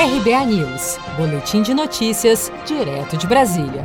RBA News, Boletim de Notícias, direto de Brasília.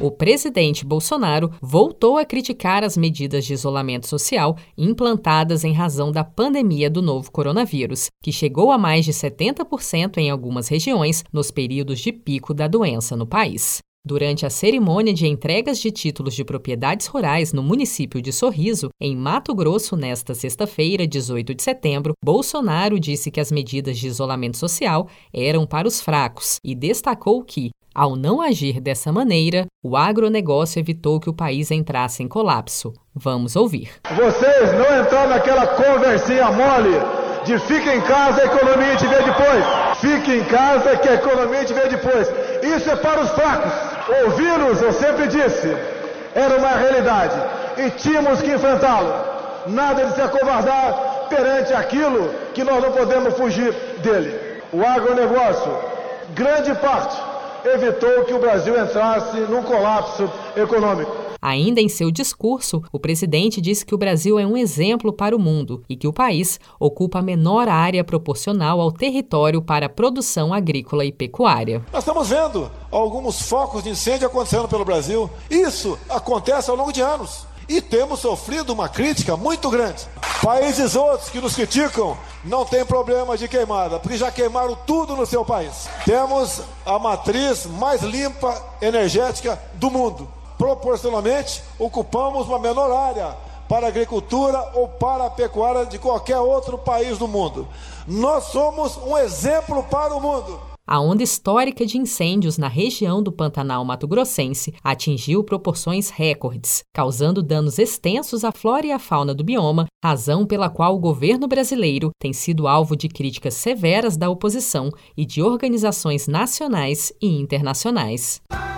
O presidente Bolsonaro voltou a criticar as medidas de isolamento social implantadas em razão da pandemia do novo coronavírus, que chegou a mais de 70% em algumas regiões nos períodos de pico da doença no país. Durante a cerimônia de entregas de títulos de propriedades rurais no município de Sorriso, em Mato Grosso, nesta sexta-feira, 18 de setembro, Bolsonaro disse que as medidas de isolamento social eram para os fracos e destacou que, ao não agir dessa maneira, o agronegócio evitou que o país entrasse em colapso. Vamos ouvir. Vocês não entraram naquela conversinha mole de fica em casa, a economia te vê depois. Fique em casa que a economia te vê depois. Isso é para os fracos. O vírus, eu sempre disse, era uma realidade e tínhamos que enfrentá-lo. Nada de se acovardar perante aquilo que nós não podemos fugir dele. O agronegócio, grande parte, evitou que o Brasil entrasse num colapso econômico. Ainda em seu discurso, o presidente disse que o Brasil é um exemplo para o mundo e que o país ocupa a menor área proporcional ao território para produção agrícola e pecuária. Nós estamos vendo alguns focos de incêndio acontecendo pelo Brasil. Isso acontece ao longo de anos. E temos sofrido uma crítica muito grande. Países outros que nos criticam não tem problema de queimada, porque já queimaram tudo no seu país. Temos a matriz mais limpa energética do mundo proporcionalmente ocupamos uma menor área para a agricultura ou para a pecuária de qualquer outro país do mundo. Nós somos um exemplo para o mundo. A onda histórica de incêndios na região do Pantanal Mato Grossense atingiu proporções recordes, causando danos extensos à flora e à fauna do bioma, razão pela qual o governo brasileiro tem sido alvo de críticas severas da oposição e de organizações nacionais e internacionais.